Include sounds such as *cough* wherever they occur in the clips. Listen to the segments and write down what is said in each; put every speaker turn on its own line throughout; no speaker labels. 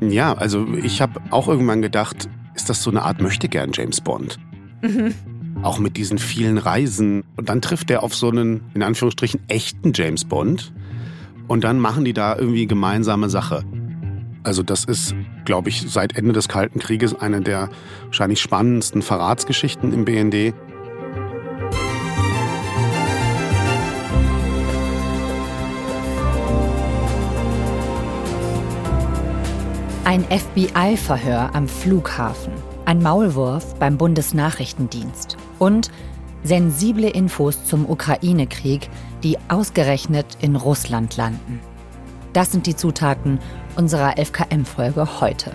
Ja, also ich habe auch irgendwann gedacht, ist das so eine Art Möchtegern James Bond? Mhm. Auch mit diesen vielen Reisen. Und dann trifft er auf so einen, in Anführungsstrichen, echten James Bond. Und dann machen die da irgendwie gemeinsame Sache. Also das ist, glaube ich, seit Ende des Kalten Krieges eine der wahrscheinlich spannendsten Verratsgeschichten im BND.
Ein FBI-Verhör am Flughafen, ein Maulwurf beim Bundesnachrichtendienst und sensible Infos zum Ukraine-Krieg, die ausgerechnet in Russland landen. Das sind die Zutaten unserer 11KM-Folge heute.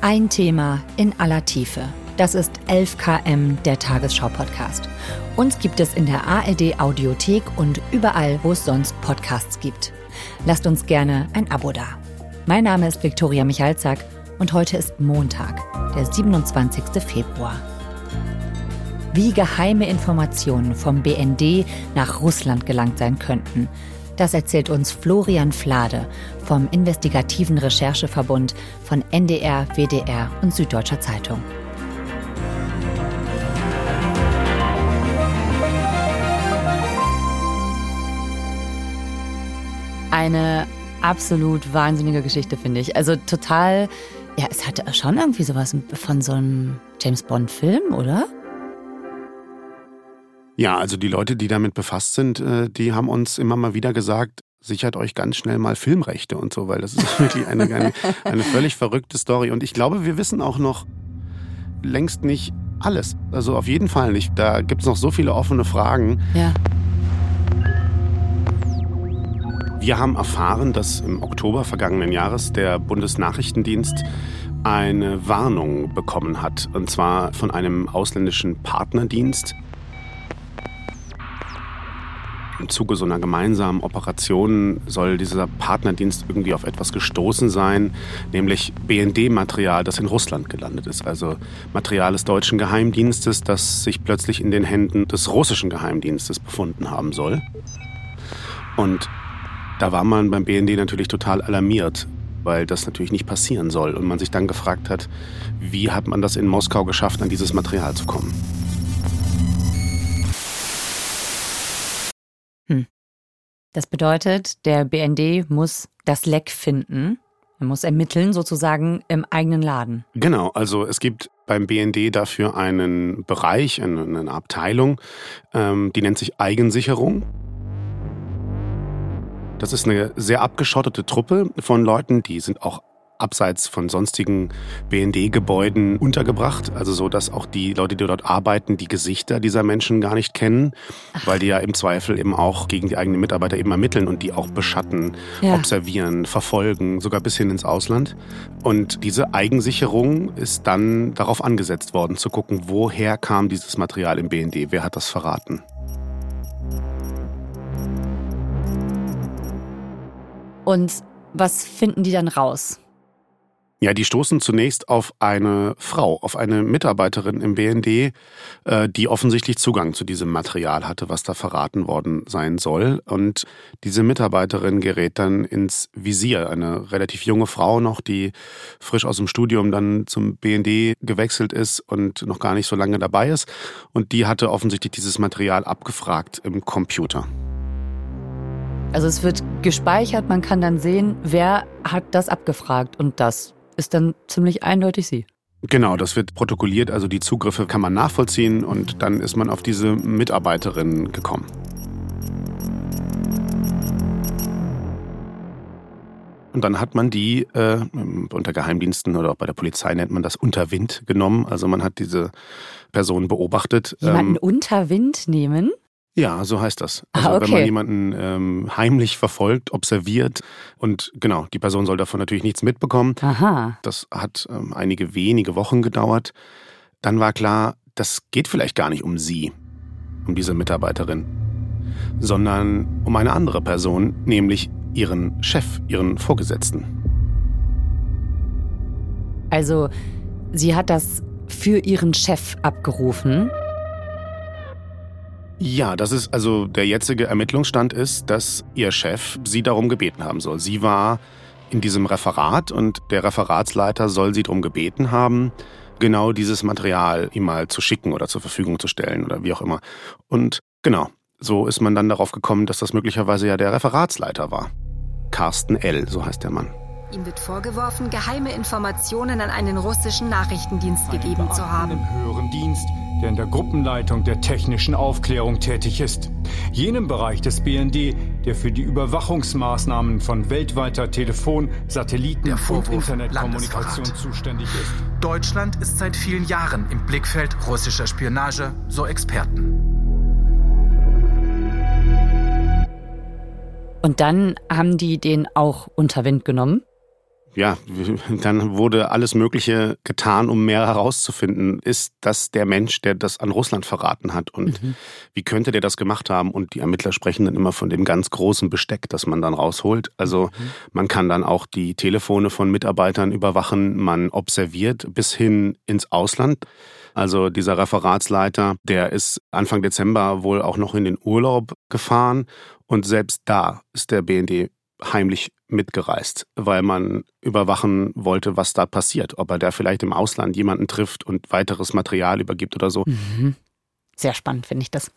Ein Thema in aller Tiefe. Das ist 11KM, der Tagesschau-Podcast. Uns gibt es in der ARD-Audiothek und überall, wo es sonst Podcasts gibt. Lasst uns gerne ein Abo da. Mein Name ist Viktoria Michalzack und heute ist Montag, der 27. Februar. Wie geheime Informationen vom BND nach Russland gelangt sein könnten, das erzählt uns Florian Flade vom investigativen Rechercheverbund von NDR, WDR und Süddeutscher Zeitung. Eine absolut wahnsinnige Geschichte, finde ich. Also total, ja, es hatte schon irgendwie sowas von so einem James Bond-Film, oder?
Ja, also die Leute, die damit befasst sind, äh, die haben uns immer mal wieder gesagt, sichert euch ganz schnell mal Filmrechte und so, weil das ist *laughs* wirklich eine, eine, eine völlig verrückte Story. Und ich glaube, wir wissen auch noch längst nicht alles. Also auf jeden Fall nicht. Da gibt es noch so viele offene Fragen.
Ja.
Wir haben erfahren, dass im Oktober vergangenen Jahres der Bundesnachrichtendienst eine Warnung bekommen hat, und zwar von einem ausländischen Partnerdienst. Im Zuge so einer gemeinsamen Operation soll dieser Partnerdienst irgendwie auf etwas gestoßen sein, nämlich BND-Material, das in Russland gelandet ist. Also Material des deutschen Geheimdienstes, das sich plötzlich in den Händen des russischen Geheimdienstes befunden haben soll. Und da war man beim BND natürlich total alarmiert, weil das natürlich nicht passieren soll. Und man sich dann gefragt hat, wie hat man das in Moskau geschafft, an dieses Material zu kommen.
Hm. Das bedeutet, der BND muss das Leck finden. Er muss ermitteln, sozusagen im eigenen Laden.
Genau, also es gibt beim BND dafür einen Bereich, eine, Abteilung, ähm, die nennt sich Eigensicherung. Das ist eine sehr abgeschottete Truppe von Leuten, die sind auch abseits von sonstigen BND-Gebäuden untergebracht. Also so, dass auch die Leute, die dort arbeiten, die Gesichter dieser Menschen gar nicht kennen, Ach. weil die ja im Zweifel eben auch gegen die eigenen Mitarbeiter eben ermitteln und die auch beschatten, ja. observieren, verfolgen, sogar bis hin ins Ausland. Und diese Eigensicherung ist dann darauf angesetzt worden, zu gucken, woher kam dieses Material im BND, wer hat das verraten.
Und was finden die dann raus?
Ja, die stoßen zunächst auf eine Frau, auf eine Mitarbeiterin im BND, äh, die offensichtlich Zugang zu diesem Material hatte, was da verraten worden sein soll. Und diese Mitarbeiterin gerät dann ins Visier. Eine relativ junge Frau noch, die frisch aus dem Studium dann zum BND gewechselt ist und noch gar nicht so lange dabei ist. Und die hatte offensichtlich dieses Material abgefragt im Computer.
Also es wird gespeichert, man kann dann sehen, wer hat das abgefragt und das ist dann ziemlich eindeutig sie.
Genau, das wird protokolliert, also die Zugriffe kann man nachvollziehen und dann ist man auf diese Mitarbeiterin gekommen. Und dann hat man die äh, unter Geheimdiensten oder auch bei der Polizei nennt man das unter Wind genommen. Also man hat diese Person beobachtet.
Jemanden ähm, unter Wind nehmen?
Ja, so heißt das. Ah, also ah, okay. wenn man jemanden ähm, heimlich verfolgt, observiert und genau, die Person soll davon natürlich nichts mitbekommen.
Aha.
Das hat ähm, einige wenige Wochen gedauert. Dann war klar, das geht vielleicht gar nicht um sie, um diese Mitarbeiterin, sondern um eine andere Person, nämlich ihren Chef, ihren Vorgesetzten.
Also, sie hat das für ihren Chef abgerufen
ja, das ist also der jetzige Ermittlungsstand ist, dass ihr Chef sie darum gebeten haben soll. Sie war in diesem Referat und der Referatsleiter soll sie darum gebeten haben, genau dieses Material ihm mal zu schicken oder zur Verfügung zu stellen oder wie auch immer. Und genau, so ist man dann darauf gekommen, dass das möglicherweise ja der Referatsleiter war. Carsten L., so heißt der Mann.
Ihm wird vorgeworfen, geheime Informationen an einen russischen Nachrichtendienst gegeben zu haben.
Im höheren Dienst, der in der Gruppenleitung der technischen Aufklärung tätig ist. Jenem Bereich des BND, der für die Überwachungsmaßnahmen von weltweiter Telefon-, Satelliten- und Internetkommunikation zuständig ist.
Deutschland ist seit vielen Jahren im Blickfeld russischer Spionage, so Experten.
Und dann haben die den auch unter Wind genommen?
Ja, *laughs* dann wurde alles Mögliche getan, um mehr herauszufinden. Ist das der Mensch, der das an Russland verraten hat? Und mhm. wie könnte der das gemacht haben? Und die Ermittler sprechen dann immer von dem ganz großen Besteck, das man dann rausholt. Also mhm. man kann dann auch die Telefone von Mitarbeitern überwachen. Man observiert bis hin ins Ausland. Also dieser Referatsleiter, der ist Anfang Dezember wohl auch noch in den Urlaub gefahren. Und selbst da ist der BND heimlich mitgereist, weil man überwachen wollte, was da passiert. Ob er da vielleicht im Ausland jemanden trifft und weiteres Material übergibt oder so.
Mhm. Sehr spannend finde ich das.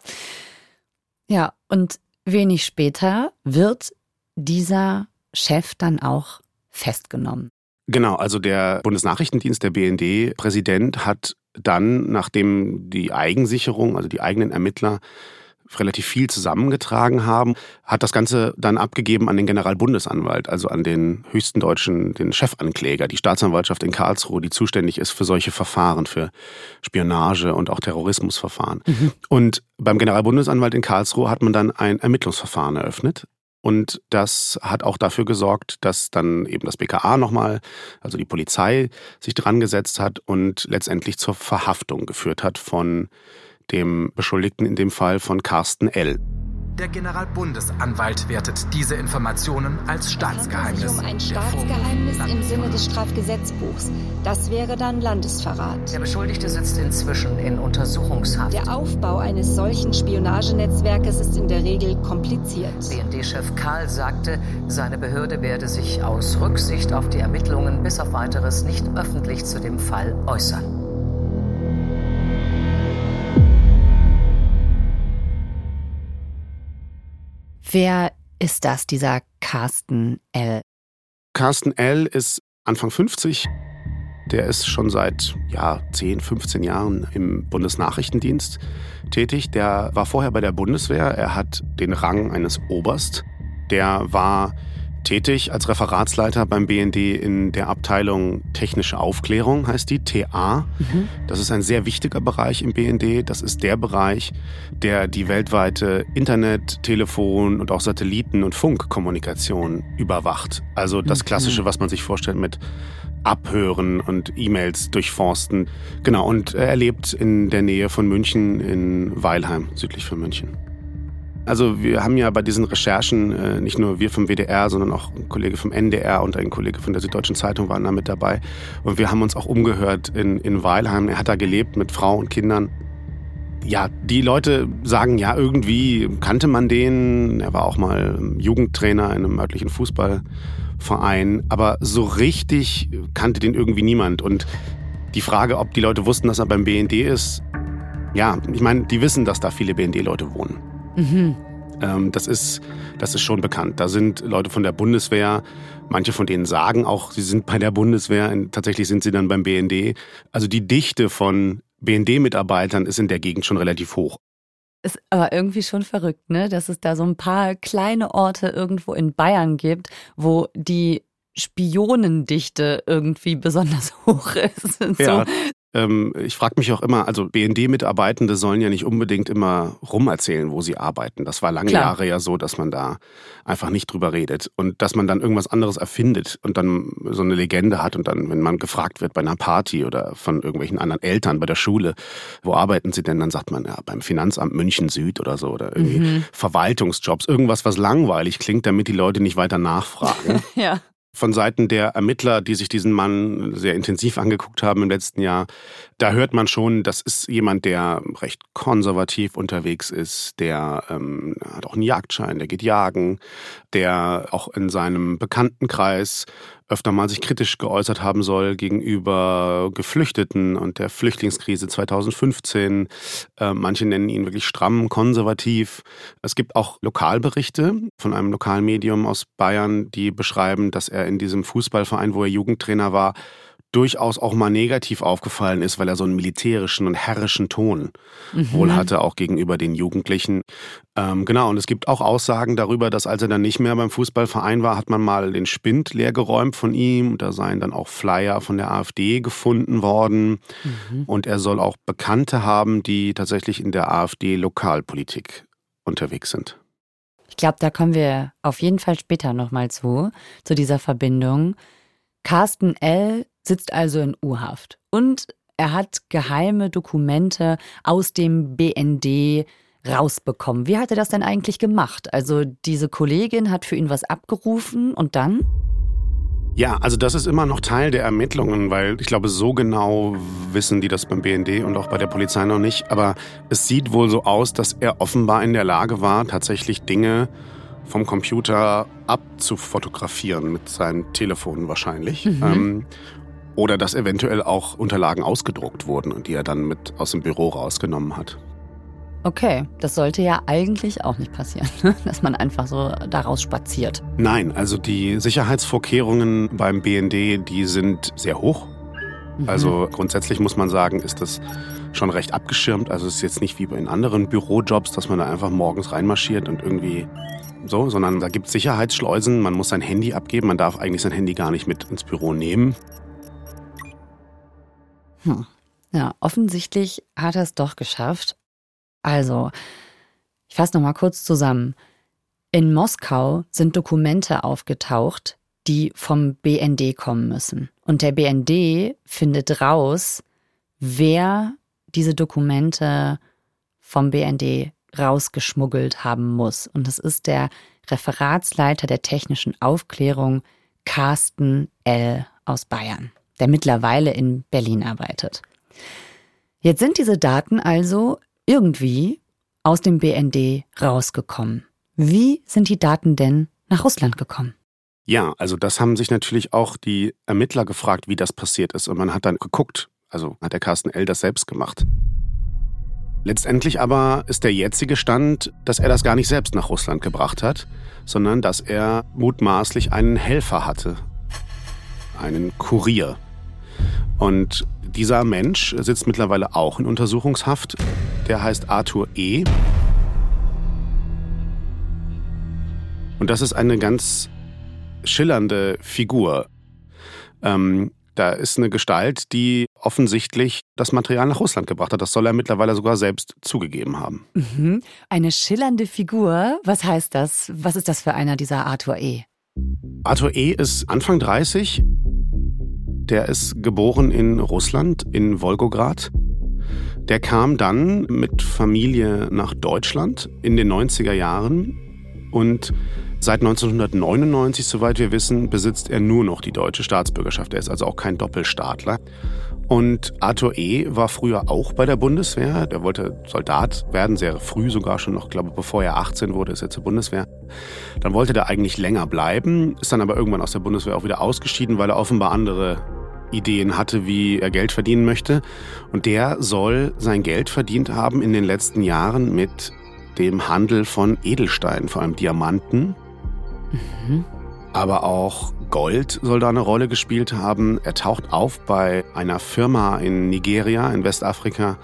Ja, und wenig später wird dieser Chef dann auch festgenommen.
Genau, also der Bundesnachrichtendienst, der BND-Präsident hat dann, nachdem die Eigensicherung, also die eigenen Ermittler relativ viel zusammengetragen haben, hat das Ganze dann abgegeben an den Generalbundesanwalt, also an den höchsten deutschen, den Chefankläger, die Staatsanwaltschaft in Karlsruhe, die zuständig ist für solche Verfahren, für Spionage und auch Terrorismusverfahren. Mhm. Und beim Generalbundesanwalt in Karlsruhe hat man dann ein Ermittlungsverfahren eröffnet. Und das hat auch dafür gesorgt, dass dann eben das BKA nochmal, also die Polizei, sich dran gesetzt hat und letztendlich zur Verhaftung geführt hat von dem Beschuldigten in dem Fall von Carsten L.
Der Generalbundesanwalt wertet diese Informationen als Staatsgeheimnis.
Es um ein Staatsgeheimnis im Sinne des Strafgesetzbuchs. Das wäre dann Landesverrat.
Der Beschuldigte sitzt inzwischen in Untersuchungshaft.
Der Aufbau eines solchen Spionagenetzwerkes ist in der Regel kompliziert.
BND-Chef Karl sagte, seine Behörde werde sich aus Rücksicht auf die Ermittlungen bis auf weiteres nicht öffentlich zu dem Fall äußern.
Wer ist das, dieser Carsten L?
Carsten L ist Anfang 50. Der ist schon seit ja, 10, 15 Jahren im Bundesnachrichtendienst tätig. Der war vorher bei der Bundeswehr. Er hat den Rang eines Oberst. Der war tätig als Referatsleiter beim BND in der Abteilung Technische Aufklärung, heißt die, TA. Mhm. Das ist ein sehr wichtiger Bereich im BND. Das ist der Bereich, der die weltweite Internet, Telefon und auch Satelliten- und Funkkommunikation überwacht. Also das mhm. Klassische, was man sich vorstellt mit Abhören und E-Mails durchforsten. Genau, und er lebt in der Nähe von München in Weilheim, südlich von München. Also wir haben ja bei diesen Recherchen äh, nicht nur wir vom WDR, sondern auch ein Kollege vom NDR und ein Kollege von der Süddeutschen Zeitung waren da mit dabei. Und wir haben uns auch umgehört in, in Weilheim. Er hat da gelebt mit Frau und Kindern. Ja, die Leute sagen, ja, irgendwie kannte man den. Er war auch mal Jugendtrainer in einem örtlichen Fußballverein. Aber so richtig kannte den irgendwie niemand. Und die Frage, ob die Leute wussten, dass er beim BND ist, ja, ich meine, die wissen, dass da viele BND-Leute wohnen. Mhm. Ähm, das, ist, das ist schon bekannt. Da sind Leute von der Bundeswehr, manche von denen sagen auch, sie sind bei der Bundeswehr, tatsächlich sind sie dann beim BND. Also die Dichte von BND-Mitarbeitern ist in der Gegend schon relativ hoch.
Ist aber irgendwie schon verrückt, ne? Dass es da so ein paar kleine Orte irgendwo in Bayern gibt, wo die Spionendichte irgendwie besonders *laughs* hoch ist.
Ja, ähm, ich frage mich auch immer, also BND-Mitarbeitende sollen ja nicht unbedingt immer rumerzählen, wo sie arbeiten. Das war lange Klar. Jahre ja so, dass man da einfach nicht drüber redet und dass man dann irgendwas anderes erfindet und dann so eine Legende hat und dann, wenn man gefragt wird bei einer Party oder von irgendwelchen anderen Eltern bei der Schule, wo arbeiten sie denn, dann sagt man ja beim Finanzamt München Süd oder so oder irgendwie mhm. Verwaltungsjobs, irgendwas, was langweilig klingt, damit die Leute nicht weiter nachfragen. *laughs*
ja.
Von Seiten der Ermittler, die sich diesen Mann sehr intensiv angeguckt haben im letzten Jahr, da hört man schon, das ist jemand, der recht konservativ unterwegs ist, der ähm, hat auch einen Jagdschein, der geht jagen, der auch in seinem Bekanntenkreis öfter mal sich kritisch geäußert haben soll gegenüber Geflüchteten und der Flüchtlingskrise 2015. Äh, manche nennen ihn wirklich stramm konservativ. Es gibt auch Lokalberichte von einem Lokalmedium aus Bayern, die beschreiben, dass er in diesem Fußballverein, wo er Jugendtrainer war, durchaus auch mal negativ aufgefallen ist, weil er so einen militärischen und herrischen Ton mhm. wohl hatte, auch gegenüber den Jugendlichen. Ähm, genau, und es gibt auch Aussagen darüber, dass als er dann nicht mehr beim Fußballverein war, hat man mal den Spind leergeräumt von ihm. Da seien dann auch Flyer von der AfD gefunden worden. Mhm. Und er soll auch Bekannte haben, die tatsächlich in der AfD-Lokalpolitik unterwegs sind.
Ich glaube, da kommen wir auf jeden Fall später nochmal zu, zu dieser Verbindung. Carsten L. sitzt also in U-Haft und er hat geheime Dokumente aus dem BND rausbekommen. Wie hat er das denn eigentlich gemacht? Also diese Kollegin hat für ihn was abgerufen und dann?
Ja, also das ist immer noch Teil der Ermittlungen, weil ich glaube, so genau wissen die das beim BND und auch bei der Polizei noch nicht. Aber es sieht wohl so aus, dass er offenbar in der Lage war, tatsächlich Dinge vom Computer abzufotografieren mit seinem Telefon wahrscheinlich. Mhm. Ähm, oder dass eventuell auch Unterlagen ausgedruckt wurden und die er dann mit aus dem Büro rausgenommen hat.
Okay, das sollte ja eigentlich auch nicht passieren, *laughs* ne? dass man einfach so daraus spaziert.
Nein, also die Sicherheitsvorkehrungen beim BND, die sind sehr hoch. Mhm. Also grundsätzlich muss man sagen, ist das schon recht abgeschirmt. Also es ist jetzt nicht wie in anderen Bürojobs, dass man da einfach morgens reinmarschiert und irgendwie so, sondern da gibt es Sicherheitsschleusen. Man muss sein Handy abgeben. Man darf eigentlich sein Handy gar nicht mit ins Büro nehmen.
Hm. Ja, offensichtlich hat er es doch geschafft. Also, ich fasse nochmal kurz zusammen. In Moskau sind Dokumente aufgetaucht, die vom BND kommen müssen. Und der BND findet raus, wer diese Dokumente vom BND rausgeschmuggelt haben muss. Und das ist der Referatsleiter der technischen Aufklärung Carsten L. aus Bayern, der mittlerweile in Berlin arbeitet. Jetzt sind diese Daten also irgendwie aus dem BND rausgekommen. Wie sind die Daten denn nach Russland gekommen?
Ja, also das haben sich natürlich auch die Ermittler gefragt, wie das passiert ist. Und man hat dann geguckt, also hat der Carsten L. das selbst gemacht. Letztendlich aber ist der jetzige Stand, dass er das gar nicht selbst nach Russland gebracht hat, sondern dass er mutmaßlich einen Helfer hatte, einen Kurier. Und dieser Mensch sitzt mittlerweile auch in Untersuchungshaft. Der heißt Arthur E. Und das ist eine ganz schillernde Figur. Ähm, da ist eine Gestalt, die offensichtlich das Material nach Russland gebracht hat. Das soll er mittlerweile sogar selbst zugegeben haben.
Mhm. Eine schillernde Figur. Was heißt das? Was ist das für einer dieser Arthur E?
Arthur E ist Anfang 30. Der ist geboren in Russland, in Wolgograd. Der kam dann mit Familie nach Deutschland in den 90er Jahren und Seit 1999, soweit wir wissen, besitzt er nur noch die deutsche Staatsbürgerschaft. Er ist also auch kein Doppelstaatler. Und Arthur E. war früher auch bei der Bundeswehr. Der wollte Soldat werden, sehr früh sogar schon noch, glaube bevor er 18 wurde, ist er zur Bundeswehr. Dann wollte der eigentlich länger bleiben, ist dann aber irgendwann aus der Bundeswehr auch wieder ausgeschieden, weil er offenbar andere Ideen hatte, wie er Geld verdienen möchte. Und der soll sein Geld verdient haben in den letzten Jahren mit dem Handel von Edelsteinen, vor allem Diamanten Mhm. Aber auch Gold soll da eine Rolle gespielt haben. Er taucht auf bei einer Firma in Nigeria, in Westafrika,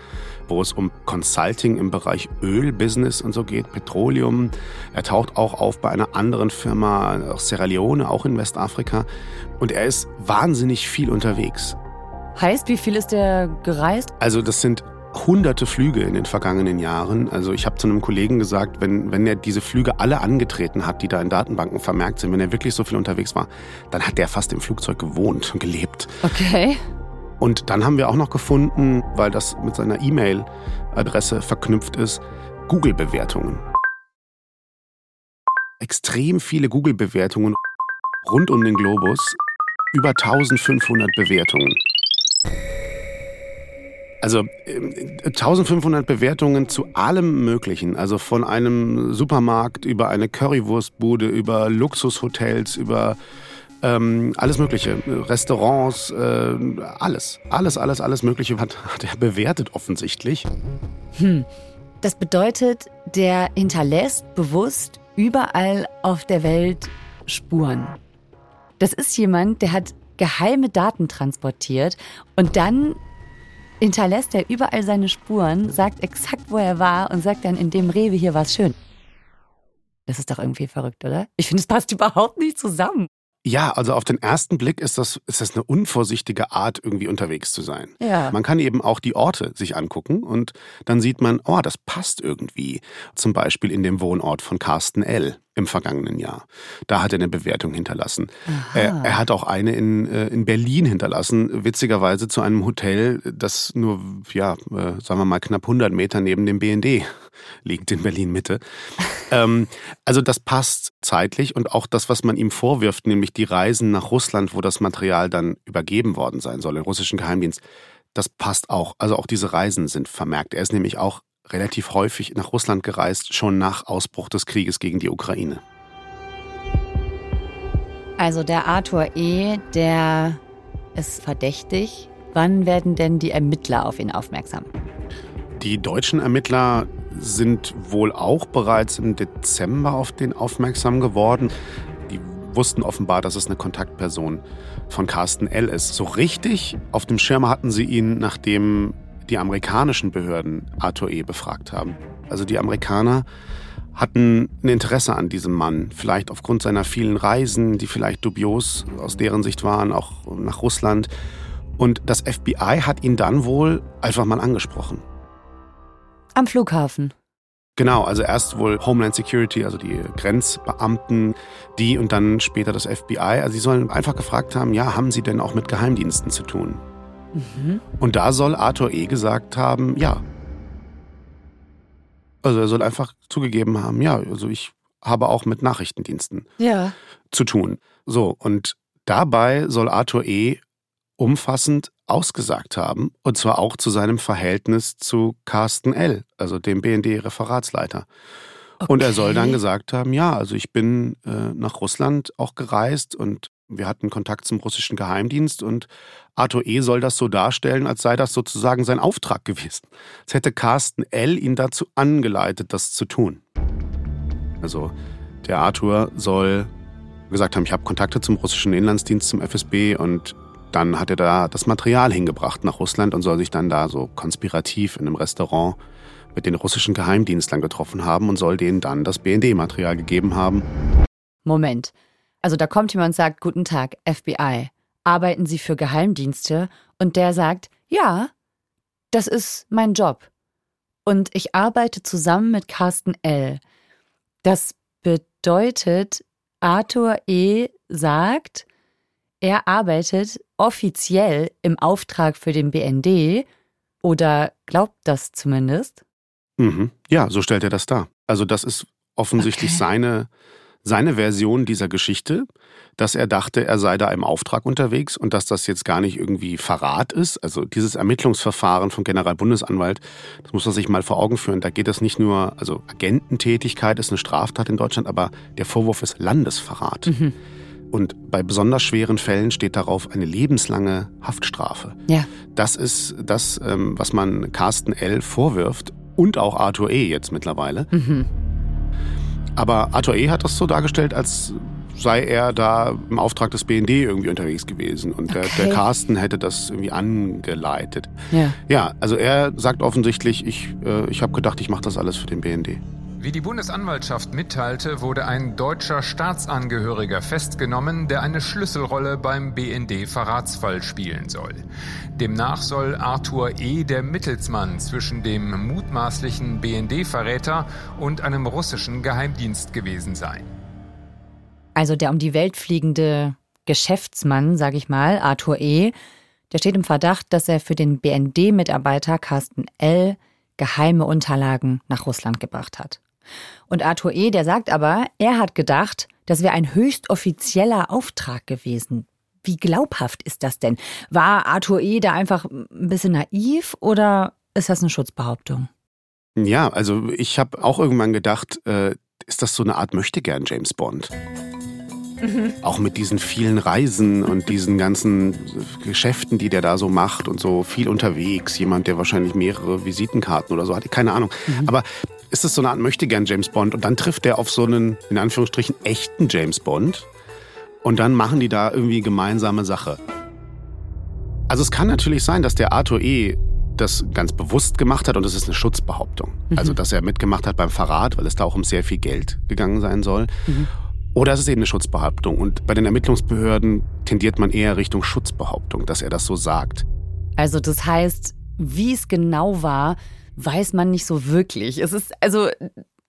wo es um Consulting im Bereich Ölbusiness und so geht, Petroleum. Er taucht auch auf bei einer anderen Firma aus Sierra Leone, auch in Westafrika. Und er ist wahnsinnig viel unterwegs.
Heißt, wie viel ist er gereist?
Also das sind hunderte Flüge in den vergangenen Jahren. Also ich habe zu einem Kollegen gesagt, wenn, wenn er diese Flüge alle angetreten hat, die da in Datenbanken vermerkt sind, wenn er wirklich so viel unterwegs war, dann hat der fast im Flugzeug gewohnt und gelebt.
Okay.
Und dann haben wir auch noch gefunden, weil das mit seiner E-Mail-Adresse verknüpft ist, Google-Bewertungen. Extrem viele Google-Bewertungen. rund um den Globus über 1500 Bewertungen. Also äh, 1500 Bewertungen zu allem Möglichen. Also von einem Supermarkt über eine Currywurstbude, über Luxushotels, über ähm, alles Mögliche. Restaurants, äh, alles. Alles, alles, alles Mögliche hat, hat er bewertet offensichtlich.
Hm. Das bedeutet, der hinterlässt bewusst überall auf der Welt Spuren. Das ist jemand, der hat geheime Daten transportiert und dann hinterlässt er überall seine Spuren, sagt exakt, wo er war und sagt dann, in dem Rewe hier war es schön. Das ist doch irgendwie verrückt, oder? Ich finde, es passt überhaupt nicht zusammen.
Ja, also auf den ersten Blick ist das, ist das eine unvorsichtige Art, irgendwie unterwegs zu sein.
Ja.
Man kann eben auch die Orte sich angucken und dann sieht man, oh, das passt irgendwie. Zum Beispiel in dem Wohnort von Carsten L im vergangenen Jahr. Da hat er eine Bewertung hinterlassen. Er, er, hat auch eine in, äh, in Berlin hinterlassen, witzigerweise zu einem Hotel, das nur, ja, äh, sagen wir mal, knapp 100 Meter neben dem BND liegt in Berlin-Mitte. *laughs* ähm, also das passt zeitlich und auch das, was man ihm vorwirft, nämlich die Reisen nach Russland, wo das Material dann übergeben worden sein soll, im russischen Geheimdienst, das passt auch. Also auch diese Reisen sind vermerkt. Er ist nämlich auch relativ häufig nach Russland gereist, schon nach Ausbruch des Krieges gegen die Ukraine.
Also der Arthur E., der ist verdächtig. Wann werden denn die Ermittler auf ihn aufmerksam?
Die deutschen Ermittler sind wohl auch bereits im Dezember auf den aufmerksam geworden. Die wussten offenbar, dass es eine Kontaktperson von Carsten L. ist. So richtig auf dem Schirm hatten sie ihn, nachdem die amerikanischen Behörden Arthur E. befragt haben. Also die Amerikaner hatten ein Interesse an diesem Mann, vielleicht aufgrund seiner vielen Reisen, die vielleicht dubios aus deren Sicht waren, auch nach Russland. Und das FBI hat ihn dann wohl einfach mal angesprochen.
Am Flughafen.
Genau, also erst wohl Homeland Security, also die Grenzbeamten, die und dann später das FBI. Also sie sollen einfach gefragt haben, ja, haben sie denn auch mit Geheimdiensten zu tun? Mhm. Und da soll Arthur E. gesagt haben, ja. Also er soll einfach zugegeben haben, ja, also ich habe auch mit Nachrichtendiensten
ja.
zu tun. So, und dabei soll Arthur E. umfassend ausgesagt haben, und zwar auch zu seinem Verhältnis zu Carsten L., also dem BND-Referatsleiter. Okay. Und er soll dann gesagt haben, ja, also ich bin äh, nach Russland auch gereist und wir hatten Kontakt zum russischen Geheimdienst und Arthur E. soll das so darstellen, als sei das sozusagen sein Auftrag gewesen. Als hätte Carsten L. ihn dazu angeleitet, das zu tun. Also der Arthur soll gesagt haben, ich habe Kontakte zum russischen Inlandsdienst, zum FSB und dann hat er da das Material hingebracht nach Russland und soll sich dann da so konspirativ in einem Restaurant mit den russischen Geheimdienstlern getroffen haben und soll denen dann das BND-Material gegeben haben.
Moment, also da kommt jemand und sagt, guten Tag, FBI, arbeiten Sie für Geheimdienste? Und der sagt, ja, das ist mein Job. Und ich arbeite zusammen mit Carsten L. Das bedeutet, Arthur E. sagt, er arbeitet offiziell im Auftrag für den BND oder glaubt das zumindest.
Mhm. Ja, so stellt er das dar. Also das ist offensichtlich okay. seine seine Version dieser Geschichte, dass er dachte, er sei da im Auftrag unterwegs und dass das jetzt gar nicht irgendwie Verrat ist. Also dieses Ermittlungsverfahren vom Generalbundesanwalt, das muss man sich mal vor Augen führen. Da geht es nicht nur, also Agententätigkeit ist eine Straftat in Deutschland, aber der Vorwurf ist Landesverrat. Mhm. Und bei besonders schweren Fällen steht darauf eine lebenslange Haftstrafe.
Ja.
Das ist das, ähm, was man Carsten L. vorwirft und auch Arthur E. jetzt mittlerweile. Mhm. Aber Arthur E. hat das so dargestellt, als sei er da im Auftrag des BND irgendwie unterwegs gewesen und okay. der, der Carsten hätte das irgendwie angeleitet.
Ja,
ja also er sagt offensichtlich, ich, äh, ich habe gedacht, ich mache das alles für den BND.
Wie die Bundesanwaltschaft mitteilte, wurde ein deutscher Staatsangehöriger festgenommen, der eine Schlüsselrolle beim BND-Verratsfall spielen soll. Demnach soll Arthur E. der Mittelsmann zwischen dem mutmaßlichen BND-Verräter und einem russischen Geheimdienst gewesen sein.
Also der um die Welt fliegende Geschäftsmann, sage ich mal, Arthur E., der steht im Verdacht, dass er für den BND-Mitarbeiter Carsten L. geheime Unterlagen nach Russland gebracht hat. Und Arthur E., der sagt aber, er hat gedacht, das wäre ein höchst offizieller Auftrag gewesen. Wie glaubhaft ist das denn? War Arthur E. da einfach ein bisschen naiv oder ist das eine Schutzbehauptung?
Ja, also ich habe auch irgendwann gedacht, äh, ist das so eine Art Möchtegern James Bond? Mhm. Auch mit diesen vielen Reisen und diesen ganzen Geschäften, die der da so macht und so viel unterwegs. Jemand, der wahrscheinlich mehrere Visitenkarten oder so hat, keine Ahnung. Mhm. Aber ist das so eine Art Möchtegern James Bond? Und dann trifft er auf so einen, in Anführungsstrichen, echten James Bond. Und dann machen die da irgendwie gemeinsame Sache. Also es kann natürlich sein, dass der Arthur E das ganz bewusst gemacht hat und das ist eine Schutzbehauptung. Mhm. Also, dass er mitgemacht hat beim Verrat, weil es da auch um sehr viel Geld gegangen sein soll. Mhm. Oder es ist eben eine Schutzbehauptung. Und bei den Ermittlungsbehörden tendiert man eher Richtung Schutzbehauptung, dass er das so sagt.
Also, das heißt, wie es genau war, weiß man nicht so wirklich. Es ist, also,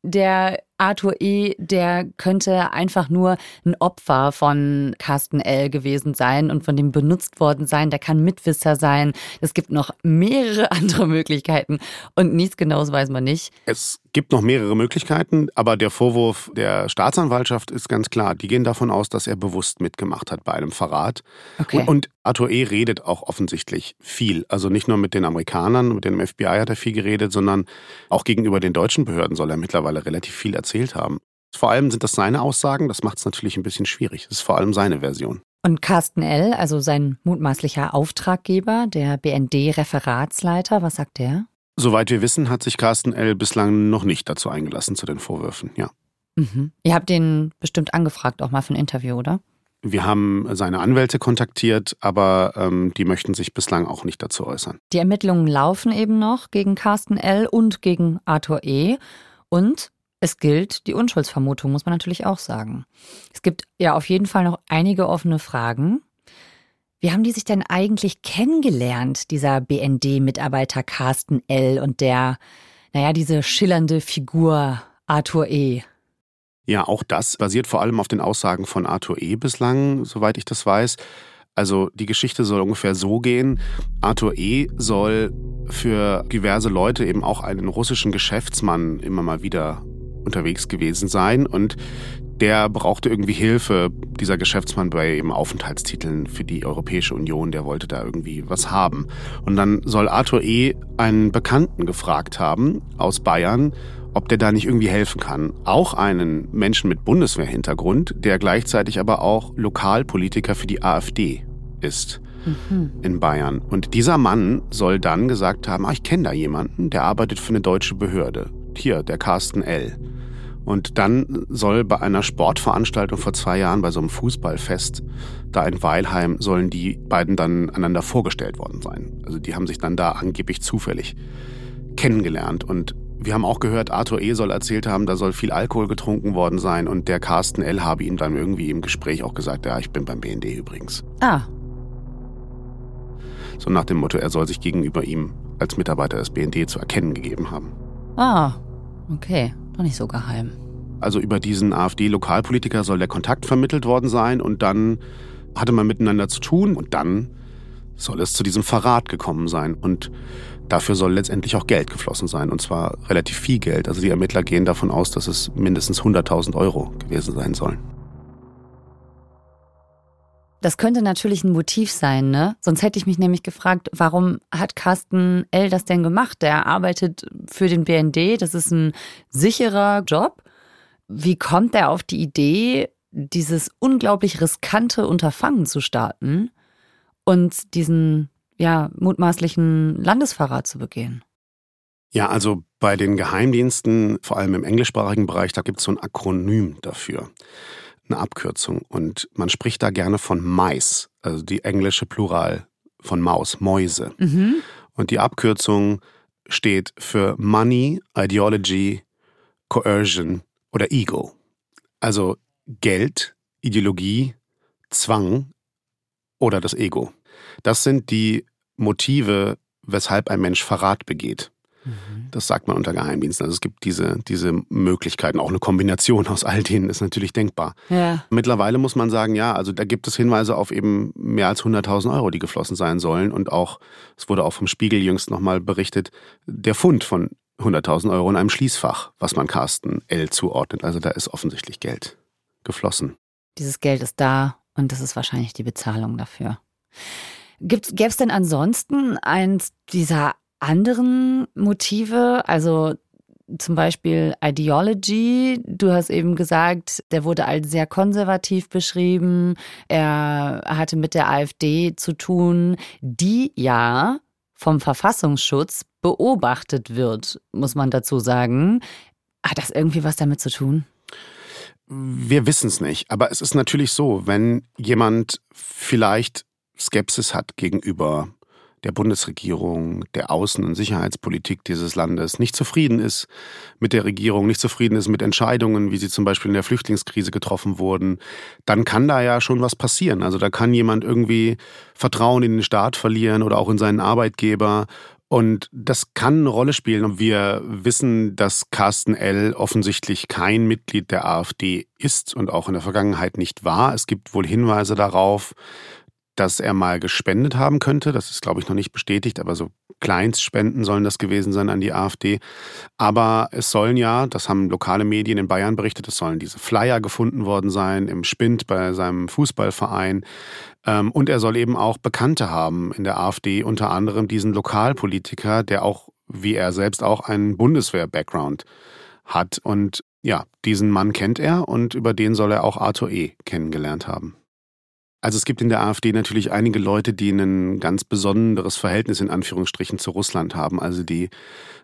der Arthur E., der könnte einfach nur ein Opfer von Carsten L. gewesen sein und von dem benutzt worden sein. Der kann Mitwisser sein. Es gibt noch mehrere *laughs* andere Möglichkeiten und nichts Genaues weiß man nicht.
Es gibt noch mehrere Möglichkeiten, aber der Vorwurf der Staatsanwaltschaft ist ganz klar. Die gehen davon aus, dass er bewusst mitgemacht hat bei einem Verrat. Okay. Und, und Arthur E. redet auch offensichtlich viel. Also nicht nur mit den Amerikanern, mit dem FBI hat er viel geredet, sondern auch gegenüber den deutschen Behörden soll er mittlerweile relativ viel erzählt haben. Vor allem sind das seine Aussagen, das macht es natürlich ein bisschen schwierig. Das ist vor allem seine Version.
Und Carsten L., also sein mutmaßlicher Auftraggeber, der BND-Referatsleiter, was sagt der?
Soweit wir wissen, hat sich Carsten L. bislang noch nicht dazu eingelassen zu den Vorwürfen, ja.
Mhm. Ihr habt den bestimmt angefragt, auch mal für ein Interview, oder?
Wir haben seine Anwälte kontaktiert, aber ähm, die möchten sich bislang auch nicht dazu äußern.
Die Ermittlungen laufen eben noch gegen Carsten L. und gegen Arthur E. Und es gilt die Unschuldsvermutung, muss man natürlich auch sagen. Es gibt ja auf jeden Fall noch einige offene Fragen. Wie haben die sich denn eigentlich kennengelernt, dieser BND-Mitarbeiter Carsten L. und der, naja, diese schillernde Figur Arthur E.?
Ja, auch das basiert vor allem auf den Aussagen von Arthur E. bislang, soweit ich das weiß. Also die Geschichte soll ungefähr so gehen. Arthur E. soll für diverse Leute eben auch einen russischen Geschäftsmann immer mal wieder unterwegs gewesen sein und der brauchte irgendwie Hilfe, dieser Geschäftsmann bei eben Aufenthaltstiteln für die Europäische Union, der wollte da irgendwie was haben. Und dann soll Arthur E. einen Bekannten gefragt haben aus Bayern, ob der da nicht irgendwie helfen kann. Auch einen Menschen mit Bundeswehrhintergrund, der gleichzeitig aber auch Lokalpolitiker für die AfD ist mhm. in Bayern. Und dieser Mann soll dann gesagt haben, ah, ich kenne da jemanden, der arbeitet für eine deutsche Behörde. Hier, der Carsten L. Und dann soll bei einer Sportveranstaltung vor zwei Jahren, bei so einem Fußballfest, da in Weilheim, sollen die beiden dann einander vorgestellt worden sein. Also die haben sich dann da angeblich zufällig kennengelernt. Und wir haben auch gehört, Arthur E. soll erzählt haben, da soll viel Alkohol getrunken worden sein. Und der Carsten L. habe ihm dann irgendwie im Gespräch auch gesagt, ja, ich bin beim BND übrigens.
Ah.
So nach dem Motto, er soll sich gegenüber ihm als Mitarbeiter des BND zu erkennen gegeben haben.
Ah, okay. Doch nicht so geheim.
Also über diesen AfD-Lokalpolitiker soll der Kontakt vermittelt worden sein und dann hatte man miteinander zu tun und dann soll es zu diesem Verrat gekommen sein und dafür soll letztendlich auch Geld geflossen sein und zwar relativ viel Geld. Also die Ermittler gehen davon aus, dass es mindestens 100.000 Euro gewesen sein sollen.
Das könnte natürlich ein Motiv sein, ne? Sonst hätte ich mich nämlich gefragt, warum hat Carsten L. das denn gemacht? Der arbeitet für den BND, das ist ein sicherer Job. Wie kommt er auf die Idee, dieses unglaublich riskante Unterfangen zu starten und diesen ja, mutmaßlichen Landesverrat zu begehen?
Ja, also bei den Geheimdiensten, vor allem im englischsprachigen Bereich, da gibt es so ein Akronym dafür eine Abkürzung und man spricht da gerne von Mice, also die englische Plural von Maus, Mäuse. Mhm. Und die Abkürzung steht für Money, Ideology, Coercion oder Ego. Also Geld, Ideologie, Zwang oder das Ego. Das sind die Motive, weshalb ein Mensch Verrat begeht. Mhm. Das sagt man unter Geheimdiensten. Also es gibt diese, diese Möglichkeiten. Auch eine Kombination aus all denen ist natürlich denkbar. Ja. Mittlerweile muss man sagen, ja, also da gibt es Hinweise auf eben mehr als 100.000 Euro, die geflossen sein sollen. Und auch, es wurde auch vom Spiegel jüngst nochmal berichtet, der Fund von 100.000 Euro in einem Schließfach, was man Carsten L. zuordnet. Also da ist offensichtlich Geld geflossen.
Dieses Geld ist da und das ist wahrscheinlich die Bezahlung dafür. Gäbe es denn ansonsten eins dieser anderen Motive? Also zum Beispiel Ideology. Du hast eben gesagt, der wurde als sehr konservativ beschrieben. Er hatte mit der AfD zu tun, die ja vom Verfassungsschutz beobachtet wird, muss man dazu sagen. Hat das irgendwie was damit zu tun?
Wir wissen es nicht, aber es ist natürlich so, wenn jemand vielleicht Skepsis hat gegenüber der Bundesregierung, der Außen- und Sicherheitspolitik dieses Landes nicht zufrieden ist mit der Regierung, nicht zufrieden ist mit Entscheidungen, wie sie zum Beispiel in der Flüchtlingskrise getroffen wurden, dann kann da ja schon was passieren. Also da kann jemand irgendwie Vertrauen in den Staat verlieren oder auch in seinen Arbeitgeber. Und das kann eine Rolle spielen. Und wir wissen, dass Carsten L. offensichtlich kein Mitglied der AfD ist und auch in der Vergangenheit nicht war. Es gibt wohl Hinweise darauf, dass er mal gespendet haben könnte. Das ist, glaube ich, noch nicht bestätigt, aber so Kleinstspenden sollen das gewesen sein an die AfD. Aber es sollen ja, das haben lokale Medien in Bayern berichtet, es sollen diese Flyer gefunden worden sein im Spind bei seinem Fußballverein. Ähm, und er soll eben auch Bekannte haben in der AfD, unter anderem diesen Lokalpolitiker, der auch, wie er selbst auch, einen Bundeswehr-Background hat. Und ja, diesen Mann kennt er und über den soll er auch Arthur E. kennengelernt haben. Also es gibt in der AfD natürlich einige Leute, die ein ganz besonderes Verhältnis in Anführungsstrichen zu Russland haben, also die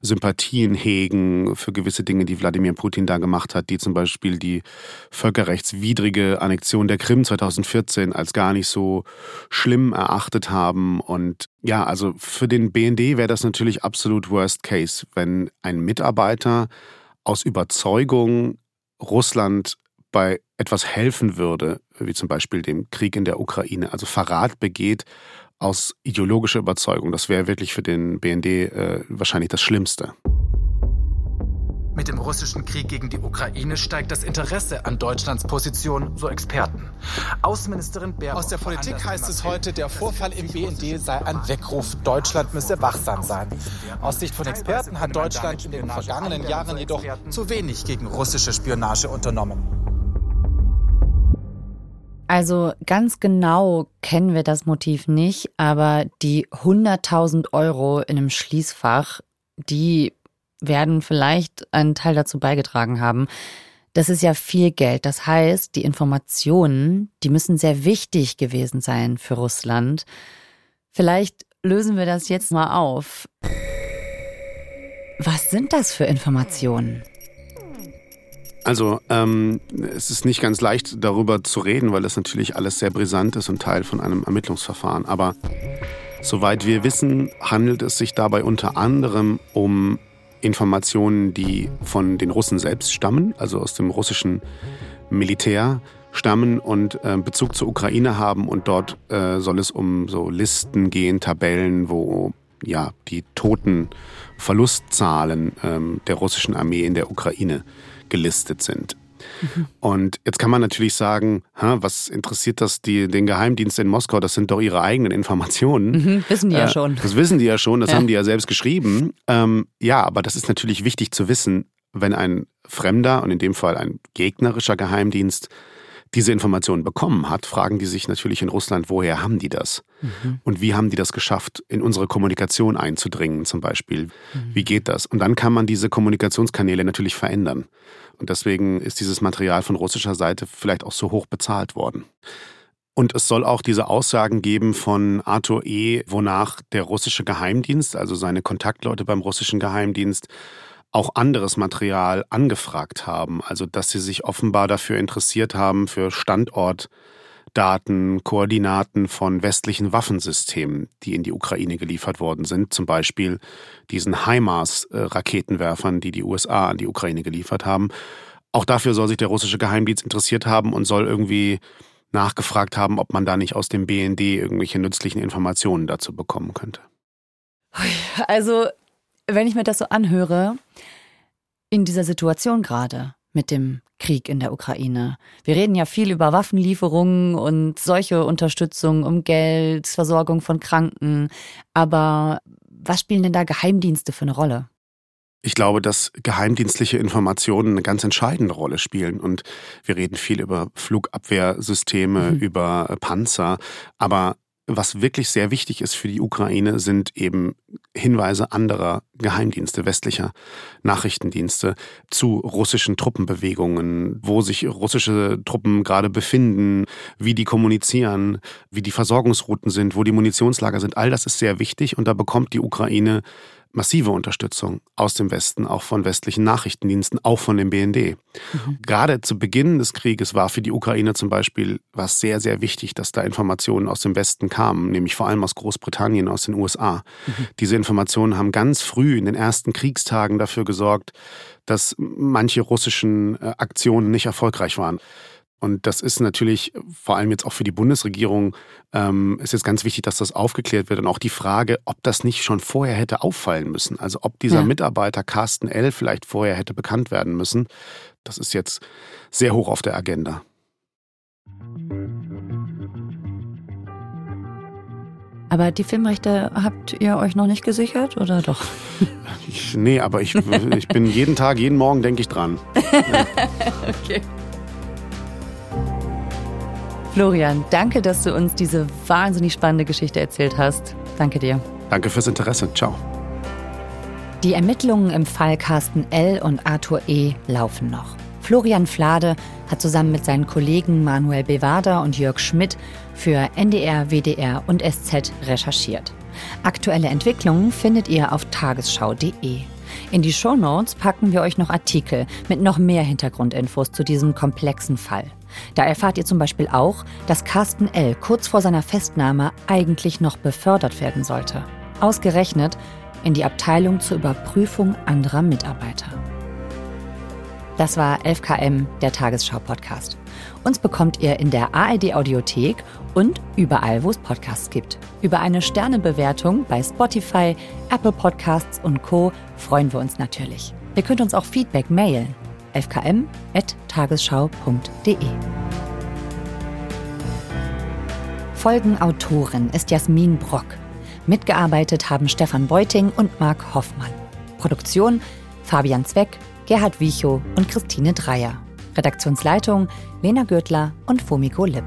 Sympathien hegen für gewisse Dinge, die Wladimir Putin da gemacht hat, die zum Beispiel die völkerrechtswidrige Annexion der Krim 2014 als gar nicht so schlimm erachtet haben. Und ja, also für den BND wäre das natürlich absolut Worst Case, wenn ein Mitarbeiter aus Überzeugung Russland bei etwas helfen würde, wie zum Beispiel dem Krieg in der Ukraine, also Verrat begeht aus ideologischer Überzeugung. Das wäre wirklich für den BND äh, wahrscheinlich das Schlimmste.
Mit dem russischen Krieg gegen die Ukraine steigt das Interesse an Deutschlands Position, so Experten. Außenministerin Baerbock.
Aus der Politik heißt es heute, der Vorfall im BND sei ein Weckruf. Deutschland müsse wachsam sein. Aus Sicht von Experten hat Deutschland in den vergangenen Jahren jedoch zu wenig gegen russische Spionage unternommen.
Also ganz genau kennen wir das Motiv nicht, aber die 100.000 Euro in einem Schließfach, die werden vielleicht einen Teil dazu beigetragen haben. Das ist ja viel Geld. Das heißt, die Informationen, die müssen sehr wichtig gewesen sein für Russland. Vielleicht lösen wir das jetzt mal auf. Was sind das für Informationen?
Also ähm, es ist nicht ganz leicht darüber zu reden, weil das natürlich alles sehr brisant ist und Teil von einem Ermittlungsverfahren. Aber soweit wir wissen, handelt es sich dabei unter anderem um Informationen, die von den Russen selbst stammen, also aus dem russischen Militär stammen und äh, Bezug zur Ukraine haben. Und dort äh, soll es um so Listen gehen, Tabellen, wo ja die toten Verlustzahlen ähm, der russischen Armee in der Ukraine gelistet sind. Mhm. Und jetzt kann man natürlich sagen, was interessiert das die, den Geheimdienst in Moskau? Das sind doch ihre eigenen Informationen.
Mhm, wissen die äh, ja schon.
Das wissen die ja schon, das ja. haben die ja selbst geschrieben. Ähm, ja, aber das ist natürlich wichtig zu wissen, wenn ein fremder und in dem Fall ein gegnerischer Geheimdienst diese Informationen bekommen hat, fragen die sich natürlich in Russland, woher haben die das? Mhm. Und wie haben die das geschafft, in unsere Kommunikation einzudringen zum Beispiel? Mhm. Wie geht das? Und dann kann man diese Kommunikationskanäle natürlich verändern. Und deswegen ist dieses Material von russischer Seite vielleicht auch so hoch bezahlt worden. Und es soll auch diese Aussagen geben von Arthur E., wonach der russische Geheimdienst, also seine Kontaktleute beim russischen Geheimdienst, auch anderes Material angefragt haben. Also dass sie sich offenbar dafür interessiert haben, für Standortdaten, Koordinaten von westlichen Waffensystemen, die in die Ukraine geliefert worden sind. Zum Beispiel diesen HIMARS-Raketenwerfern, die die USA an die Ukraine geliefert haben. Auch dafür soll sich der russische Geheimdienst interessiert haben und soll irgendwie nachgefragt haben, ob man da nicht aus dem BND irgendwelche nützlichen Informationen dazu bekommen könnte.
Also wenn ich mir das so anhöre, in dieser Situation gerade mit dem Krieg in der Ukraine. Wir reden ja viel über Waffenlieferungen und solche Unterstützung um Geld, Versorgung von Kranken. Aber was spielen denn da Geheimdienste für eine Rolle?
Ich glaube, dass geheimdienstliche Informationen eine ganz entscheidende Rolle spielen. Und wir reden viel über Flugabwehrsysteme, mhm. über Panzer. Aber was wirklich sehr wichtig ist für die Ukraine, sind eben Hinweise anderer Geheimdienste, westlicher Nachrichtendienste zu russischen Truppenbewegungen, wo sich russische Truppen gerade befinden, wie die kommunizieren, wie die Versorgungsrouten sind, wo die Munitionslager sind. All das ist sehr wichtig und da bekommt die Ukraine massive Unterstützung aus dem Westen, auch von westlichen Nachrichtendiensten, auch von dem BND. Mhm. Gerade zu Beginn des Krieges war für die Ukraine zum Beispiel was sehr, sehr wichtig, dass da Informationen aus dem Westen kamen, nämlich vor allem aus Großbritannien, aus den USA. Mhm. Diese Informationen haben ganz früh in den ersten Kriegstagen dafür gesorgt, dass manche russischen äh, Aktionen nicht erfolgreich waren. Und das ist natürlich vor allem jetzt auch für die Bundesregierung, ähm, ist jetzt ganz wichtig, dass das aufgeklärt wird. Und auch die Frage, ob das nicht schon vorher hätte auffallen müssen. Also ob dieser ja. Mitarbeiter Carsten L. vielleicht vorher hätte bekannt werden müssen. Das ist jetzt sehr hoch auf der Agenda.
Aber die Filmrechte habt ihr euch noch nicht gesichert oder doch? *laughs*
Ich, nee, aber ich, ich bin jeden Tag, jeden Morgen denke ich dran. *laughs* Ja. okay.
Florian, danke, dass du uns diese wahnsinnig spannende Geschichte erzählt hast. Danke dir.
Danke fürs Interesse. Ciao.
Die Ermittlungen im Fall Carsten L. und Arthur E. laufen noch. Florian Flade hat zusammen mit seinen Kollegen Manuel Bewader und Jörg Schmidt für NDR, WDR und SZ recherchiert. Aktuelle Entwicklungen findet ihr auf tagesschau.de. In die Show Notes packen wir euch noch Artikel mit noch mehr Hintergrundinfos zu diesem komplexen Fall. Da erfahrt ihr zum Beispiel auch, dass Carsten L. kurz vor seiner Festnahme eigentlich noch befördert werden sollte. Ausgerechnet in die Abteilung zur Überprüfung anderer Mitarbeiter. Das war 11KM, der Tagesschau-Podcast. Uns bekommt ihr in der ARD-Audiothek und überall, wo es Podcasts gibt. Über eine Sternebewertung bei Spotify, Apple Podcasts und Co. freuen wir uns natürlich. Ihr könnt uns auch Feedback mailen. 11km.tagesschau.de Folgenautorin ist Jasmin Brock. Mitgearbeitet haben Stefan Beuting und Marc Hoffmann. Produktion Fabian Zweck, Gerhard Wiechow und Christine Dreier. Redaktionsleitung Lena Gürtler und Fumiko Lipp.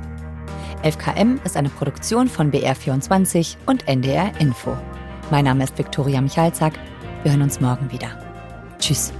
11KM ist eine Produktion von BR24 und NDR Info. Mein Name ist Viktoria Michalzack. Wir hören uns morgen wieder. Tschüss.